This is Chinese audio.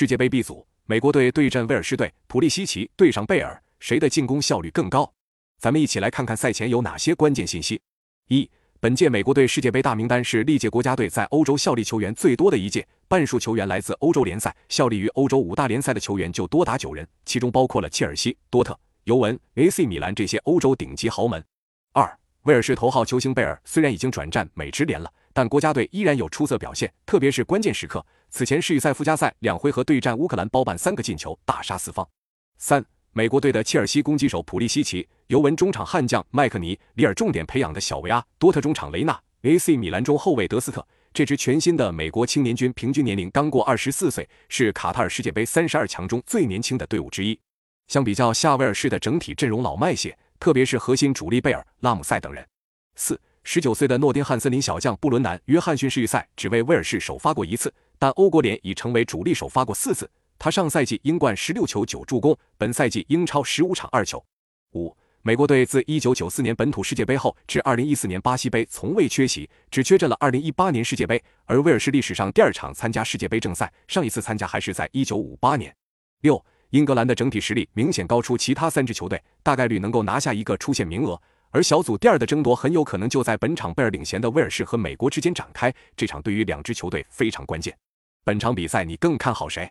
世界杯 B 组，美国队对阵威尔士队，普利西奇对上贝尔，谁的进攻效率更高？咱们一起来看看赛前有哪些关键信息。一、本届美国队世界杯大名单是历届国家队在欧洲效力球员最多的一届，半数球员来自欧洲联赛，效力于欧洲五大联赛的球员就多达九人，其中包括了切尔西、多特、尤文、AC 米兰这些欧洲顶级豪门。二、威尔士头号球星贝尔虽然已经转战美职联了，但国家队依然有出色表现，特别是关键时刻。此前世预赛附加赛两回合对战乌克兰，包办三个进球，大杀四方。三、美国队的切尔西攻击手普利西奇，尤文中场悍将麦克尼，里尔重点培养的小维阿，多特中场雷纳，AC 米兰中后卫德斯特。这支全新的美国青年军平均年龄刚过二十四岁，是卡塔尔世界杯三十二强中最年轻的队伍之一。相比较夏，威尔士的整体阵容老迈些，特别是核心主力贝尔、拉姆塞等人。四、十九岁的诺丁汉森林小将布伦南·约翰逊世预赛只为威尔士首发过一次。但欧国联已成为主力首发过四次，他上赛季英冠十六球九助攻，本赛季英超十五场二球。五，美国队自一九九四年本土世界杯后至二零一四年巴西杯从未缺席，只缺阵了二零一八年世界杯，而威尔士历史上第二场参加世界杯正赛，上一次参加还是在一九五八年。六，英格兰的整体实力明显高出其他三支球队，大概率能够拿下一个出线名额，而小组第二的争夺很有可能就在本场贝尔领衔的威尔士和美国之间展开，这场对于两支球队非常关键。本场比赛你更看好谁？